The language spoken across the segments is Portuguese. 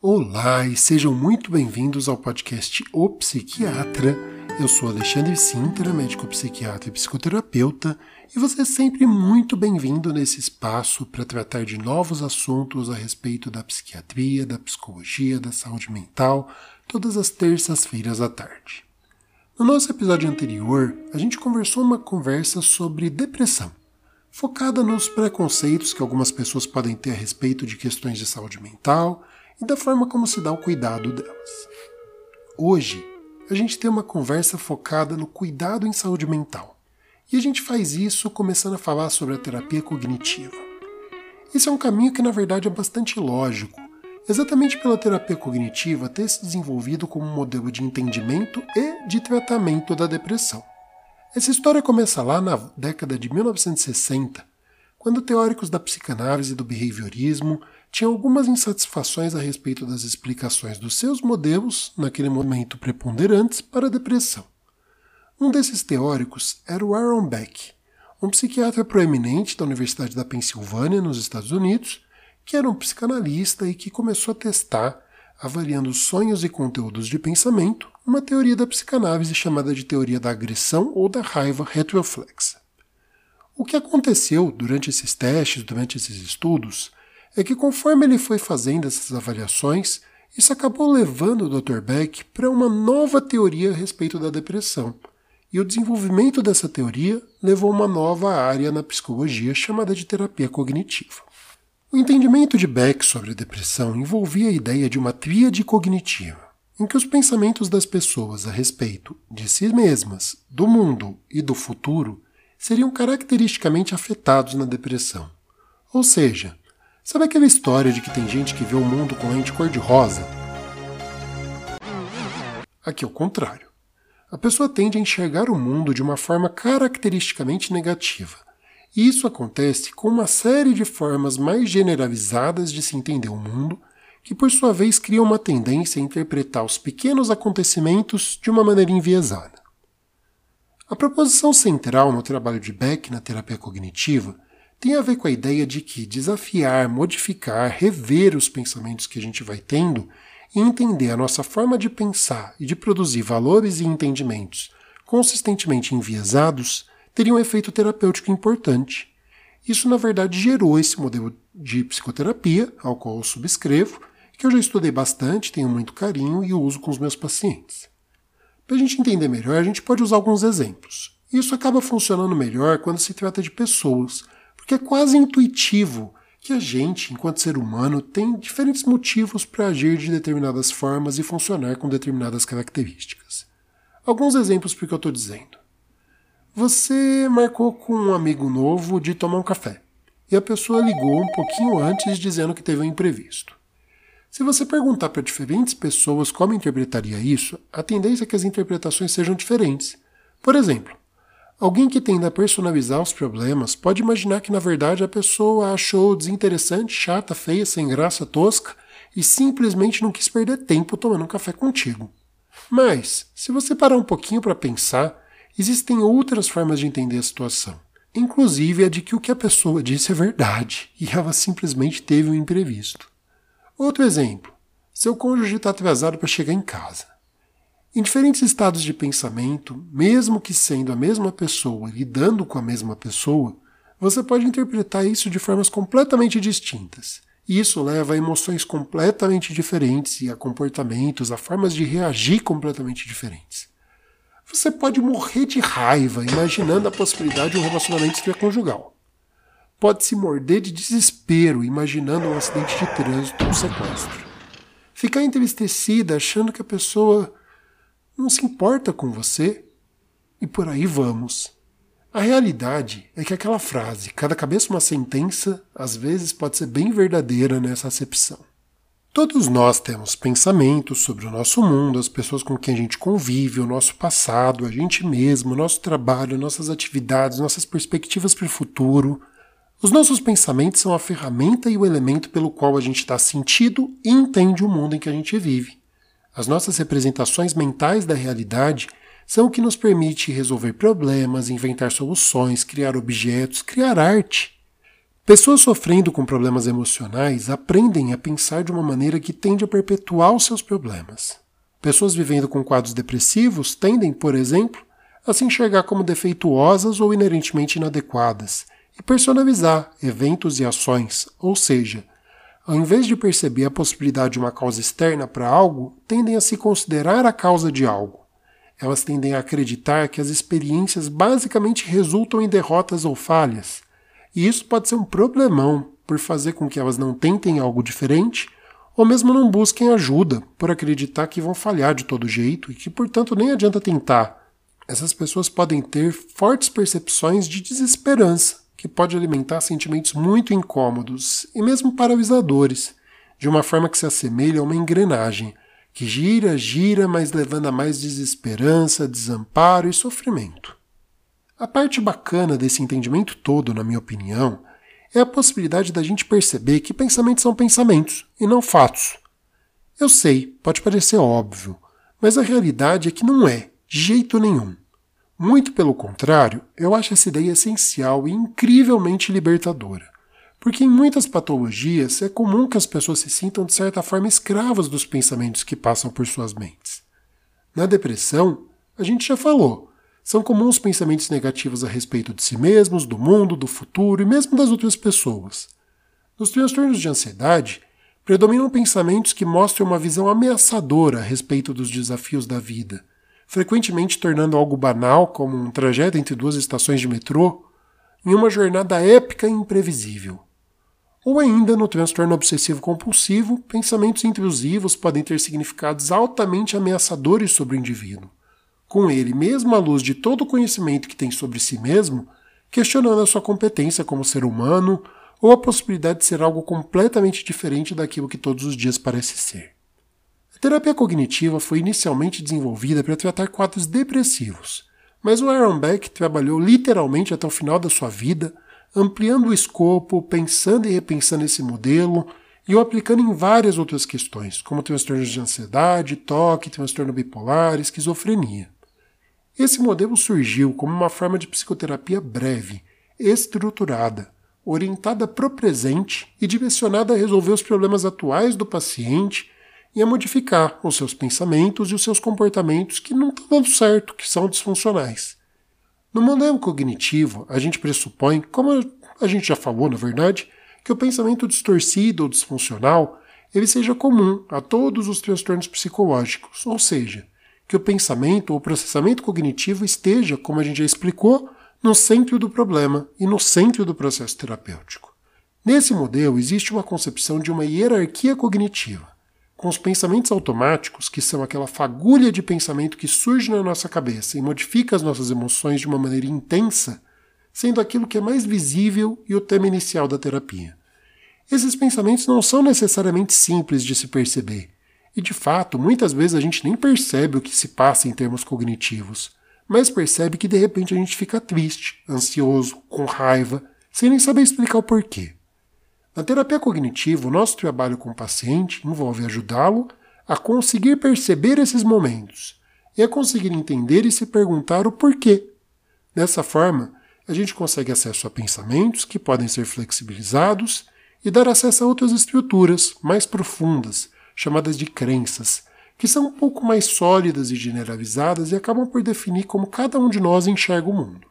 Olá e sejam muito bem-vindos ao podcast O Psiquiatra. Eu sou Alexandre Sintra, médico psiquiatra e psicoterapeuta, e você é sempre muito bem-vindo nesse espaço para tratar de novos assuntos a respeito da psiquiatria, da psicologia, da saúde mental, todas as terças-feiras à tarde. No nosso episódio anterior, a gente conversou uma conversa sobre depressão, focada nos preconceitos que algumas pessoas podem ter a respeito de questões de saúde mental e da forma como se dá o cuidado delas. Hoje, a gente tem uma conversa focada no cuidado em saúde mental. E a gente faz isso começando a falar sobre a terapia cognitiva. Esse é um caminho que, na verdade, é bastante lógico, exatamente pela terapia cognitiva ter se desenvolvido como um modelo de entendimento e de tratamento da depressão. Essa história começa lá na década de 1960, quando teóricos da psicanálise e do behaviorismo tinham algumas insatisfações a respeito das explicações dos seus modelos, naquele momento preponderantes, para a depressão. Um desses teóricos era o Aaron Beck, um psiquiatra proeminente da Universidade da Pensilvânia, nos Estados Unidos, que era um psicanalista e que começou a testar, avaliando sonhos e conteúdos de pensamento, uma teoria da psicanálise chamada de teoria da agressão ou da raiva retroflexa. O que aconteceu durante esses testes, durante esses estudos, é que conforme ele foi fazendo essas avaliações, isso acabou levando o Dr. Beck para uma nova teoria a respeito da depressão. E o desenvolvimento dessa teoria levou a uma nova área na psicologia chamada de terapia cognitiva. O entendimento de Beck sobre a depressão envolvia a ideia de uma tríade cognitiva, em que os pensamentos das pessoas a respeito de si mesmas, do mundo e do futuro seriam caracteristicamente afetados na depressão. Ou seja, Sabe aquela história de que tem gente que vê o mundo com lente cor-de-rosa? Aqui é o contrário. A pessoa tende a enxergar o mundo de uma forma caracteristicamente negativa. E isso acontece com uma série de formas mais generalizadas de se entender o mundo, que por sua vez criam uma tendência a interpretar os pequenos acontecimentos de uma maneira enviesada. A proposição central no trabalho de Beck na terapia cognitiva tem a ver com a ideia de que desafiar, modificar, rever os pensamentos que a gente vai tendo e entender a nossa forma de pensar e de produzir valores e entendimentos consistentemente enviesados teria um efeito terapêutico importante. Isso, na verdade, gerou esse modelo de psicoterapia, ao qual eu subscrevo, que eu já estudei bastante, tenho muito carinho e uso com os meus pacientes. Para a gente entender melhor, a gente pode usar alguns exemplos. Isso acaba funcionando melhor quando se trata de pessoas, porque é quase intuitivo que a gente, enquanto ser humano, tem diferentes motivos para agir de determinadas formas e funcionar com determinadas características. Alguns exemplos porque eu estou dizendo. Você marcou com um amigo novo de tomar um café e a pessoa ligou um pouquinho antes dizendo que teve um imprevisto. Se você perguntar para diferentes pessoas como interpretaria isso, a tendência é que as interpretações sejam diferentes. Por exemplo, Alguém que tenda a personalizar os problemas pode imaginar que na verdade a pessoa achou desinteressante, chata, feia, sem graça, tosca e simplesmente não quis perder tempo tomando um café contigo. Mas, se você parar um pouquinho para pensar, existem outras formas de entender a situação, inclusive a de que o que a pessoa disse é verdade e ela simplesmente teve um imprevisto. Outro exemplo: seu cônjuge está atrasado para chegar em casa. Em diferentes estados de pensamento, mesmo que sendo a mesma pessoa, lidando com a mesma pessoa, você pode interpretar isso de formas completamente distintas. Isso leva a emoções completamente diferentes e a comportamentos, a formas de reagir completamente diferentes. Você pode morrer de raiva imaginando a possibilidade de um relacionamento extraconjugal. Pode se morder de desespero imaginando um acidente de trânsito ou um sequestro. Ficar entristecida achando que a pessoa não se importa com você e por aí vamos. A realidade é que aquela frase, cada cabeça uma sentença, às vezes pode ser bem verdadeira nessa acepção. Todos nós temos pensamentos sobre o nosso mundo, as pessoas com quem a gente convive, o nosso passado, a gente mesmo, o nosso trabalho, nossas atividades, nossas perspectivas para o futuro. Os nossos pensamentos são a ferramenta e o elemento pelo qual a gente dá sentido e entende o mundo em que a gente vive. As nossas representações mentais da realidade são o que nos permite resolver problemas, inventar soluções, criar objetos, criar arte. Pessoas sofrendo com problemas emocionais aprendem a pensar de uma maneira que tende a perpetuar os seus problemas. Pessoas vivendo com quadros depressivos tendem, por exemplo, a se enxergar como defeituosas ou inerentemente inadequadas e personalizar eventos e ações, ou seja, ao invés de perceber a possibilidade de uma causa externa para algo, tendem a se considerar a causa de algo. Elas tendem a acreditar que as experiências basicamente resultam em derrotas ou falhas, e isso pode ser um problemão por fazer com que elas não tentem algo diferente ou mesmo não busquem ajuda por acreditar que vão falhar de todo jeito e que, portanto, nem adianta tentar. Essas pessoas podem ter fortes percepções de desesperança que pode alimentar sentimentos muito incômodos e mesmo paralisadores, de uma forma que se assemelha a uma engrenagem, que gira, gira, mas levando a mais desesperança, desamparo e sofrimento. A parte bacana desse entendimento todo, na minha opinião, é a possibilidade da gente perceber que pensamentos são pensamentos e não fatos. Eu sei, pode parecer óbvio, mas a realidade é que não é, de jeito nenhum. Muito pelo contrário, eu acho essa ideia essencial e incrivelmente libertadora. Porque em muitas patologias é comum que as pessoas se sintam de certa forma escravas dos pensamentos que passam por suas mentes. Na depressão, a gente já falou, são comuns pensamentos negativos a respeito de si mesmos, do mundo, do futuro e mesmo das outras pessoas. Nos transtornos de ansiedade, predominam pensamentos que mostram uma visão ameaçadora a respeito dos desafios da vida frequentemente tornando algo banal, como um trajeto entre duas estações de metrô, em uma jornada épica e imprevisível. Ou ainda, no transtorno obsessivo-compulsivo, pensamentos intrusivos podem ter significados altamente ameaçadores sobre o indivíduo, com ele, mesmo à luz de todo o conhecimento que tem sobre si mesmo, questionando a sua competência como ser humano ou a possibilidade de ser algo completamente diferente daquilo que todos os dias parece ser. A terapia cognitiva foi inicialmente desenvolvida para tratar quadros depressivos, mas o Aaron Beck trabalhou literalmente até o final da sua vida, ampliando o escopo, pensando e repensando esse modelo e o aplicando em várias outras questões, como transtornos de ansiedade, toque, transtorno bipolar, esquizofrenia. Esse modelo surgiu como uma forma de psicoterapia breve, estruturada, orientada para o presente e direcionada a resolver os problemas atuais do paciente e a modificar os seus pensamentos e os seus comportamentos que não estão dando certo, que são disfuncionais. No modelo cognitivo, a gente pressupõe, como a gente já falou, na verdade, que o pensamento distorcido ou disfuncional ele seja comum a todos os transtornos psicológicos, ou seja, que o pensamento ou processamento cognitivo esteja, como a gente já explicou, no centro do problema e no centro do processo terapêutico. Nesse modelo existe uma concepção de uma hierarquia cognitiva com os pensamentos automáticos, que são aquela fagulha de pensamento que surge na nossa cabeça e modifica as nossas emoções de uma maneira intensa, sendo aquilo que é mais visível e o tema inicial da terapia. Esses pensamentos não são necessariamente simples de se perceber, e de fato, muitas vezes a gente nem percebe o que se passa em termos cognitivos, mas percebe que de repente a gente fica triste, ansioso, com raiva, sem nem saber explicar o porquê. Na terapia cognitiva, o nosso trabalho com o paciente envolve ajudá-lo a conseguir perceber esses momentos e a conseguir entender e se perguntar o porquê. Dessa forma, a gente consegue acesso a pensamentos que podem ser flexibilizados e dar acesso a outras estruturas mais profundas, chamadas de crenças, que são um pouco mais sólidas e generalizadas e acabam por definir como cada um de nós enxerga o mundo.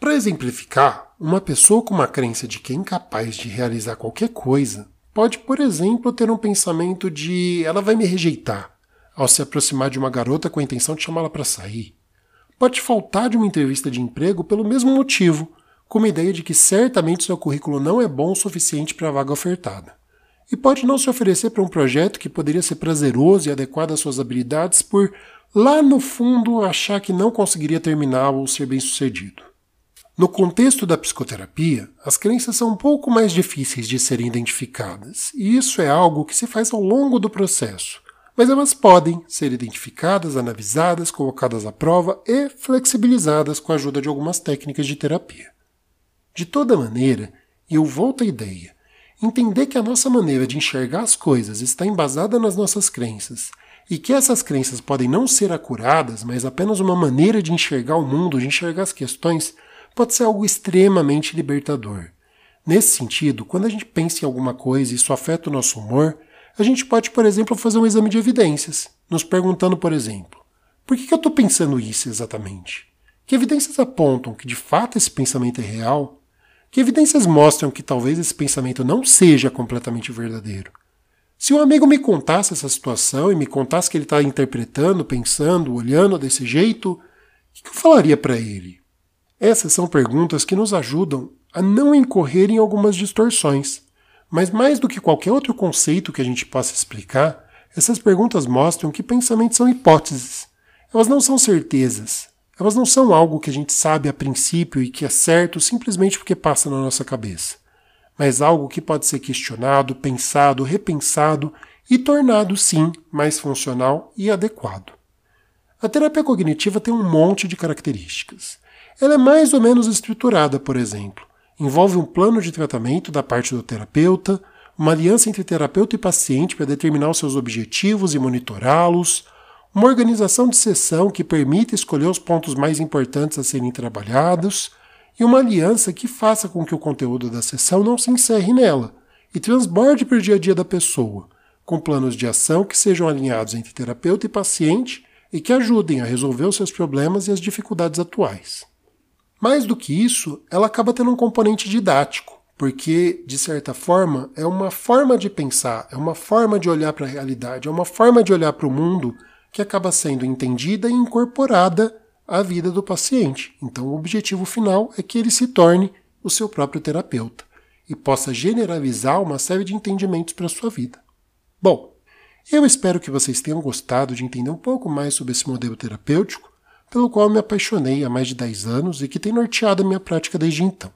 Para exemplificar, uma pessoa com uma crença de que é incapaz de realizar qualquer coisa pode, por exemplo, ter um pensamento de ela vai me rejeitar ao se aproximar de uma garota com a intenção de chamá-la para sair. Pode faltar de uma entrevista de emprego pelo mesmo motivo, com a ideia de que certamente seu currículo não é bom o suficiente para a vaga ofertada. E pode não se oferecer para um projeto que poderia ser prazeroso e adequado às suas habilidades por, lá no fundo, achar que não conseguiria terminar ou ser bem sucedido. No contexto da psicoterapia, as crenças são um pouco mais difíceis de serem identificadas, e isso é algo que se faz ao longo do processo, mas elas podem ser identificadas, analisadas, colocadas à prova e flexibilizadas com a ajuda de algumas técnicas de terapia. De toda maneira, e eu volto à ideia, entender que a nossa maneira de enxergar as coisas está embasada nas nossas crenças e que essas crenças podem não ser acuradas, mas apenas uma maneira de enxergar o mundo, de enxergar as questões, pode ser algo extremamente libertador. Nesse sentido, quando a gente pensa em alguma coisa e isso afeta o nosso humor, a gente pode, por exemplo, fazer um exame de evidências, nos perguntando, por exemplo, por que, eu estou pensando isso exatamente? Que evidências apontam que de fato esse pensamento é real? Que evidências mostram que talvez esse pensamento não seja completamente verdadeiro? Se um amigo me contasse essa situação e me contasse que ele está interpretando, pensando, olhando desse jeito, o que eu falaria para ele? Essas são perguntas que nos ajudam a não incorrer em algumas distorções. Mas mais do que qualquer outro conceito que a gente possa explicar, essas perguntas mostram que pensamentos são hipóteses. Elas não são certezas. Elas não são algo que a gente sabe a princípio e que é certo simplesmente porque passa na nossa cabeça, mas algo que pode ser questionado, pensado, repensado e tornado, sim, mais funcional e adequado. A terapia cognitiva tem um monte de características. Ela é mais ou menos estruturada, por exemplo. Envolve um plano de tratamento da parte do terapeuta, uma aliança entre terapeuta e paciente para determinar os seus objetivos e monitorá-los, uma organização de sessão que permita escolher os pontos mais importantes a serem trabalhados, e uma aliança que faça com que o conteúdo da sessão não se encerre nela e transborde para o dia a dia da pessoa, com planos de ação que sejam alinhados entre terapeuta e paciente e que ajudem a resolver os seus problemas e as dificuldades atuais. Mais do que isso, ela acaba tendo um componente didático, porque, de certa forma, é uma forma de pensar, é uma forma de olhar para a realidade, é uma forma de olhar para o mundo que acaba sendo entendida e incorporada à vida do paciente. Então, o objetivo final é que ele se torne o seu próprio terapeuta e possa generalizar uma série de entendimentos para a sua vida. Bom, eu espero que vocês tenham gostado de entender um pouco mais sobre esse modelo terapêutico pelo qual me apaixonei há mais de 10 anos e que tem norteado a minha prática desde então.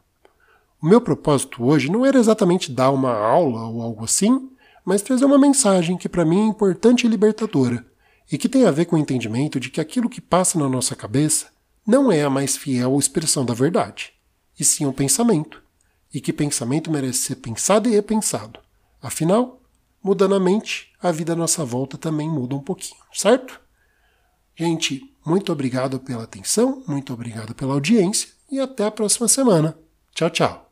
O meu propósito hoje não era exatamente dar uma aula ou algo assim, mas trazer uma mensagem que para mim é importante e libertadora, e que tem a ver com o entendimento de que aquilo que passa na nossa cabeça não é a mais fiel expressão da verdade, e sim um pensamento, e que pensamento merece ser pensado e repensado. Afinal, mudando a mente, a vida à nossa volta também muda um pouquinho, certo? Gente, muito obrigado pela atenção, muito obrigado pela audiência e até a próxima semana. Tchau, tchau.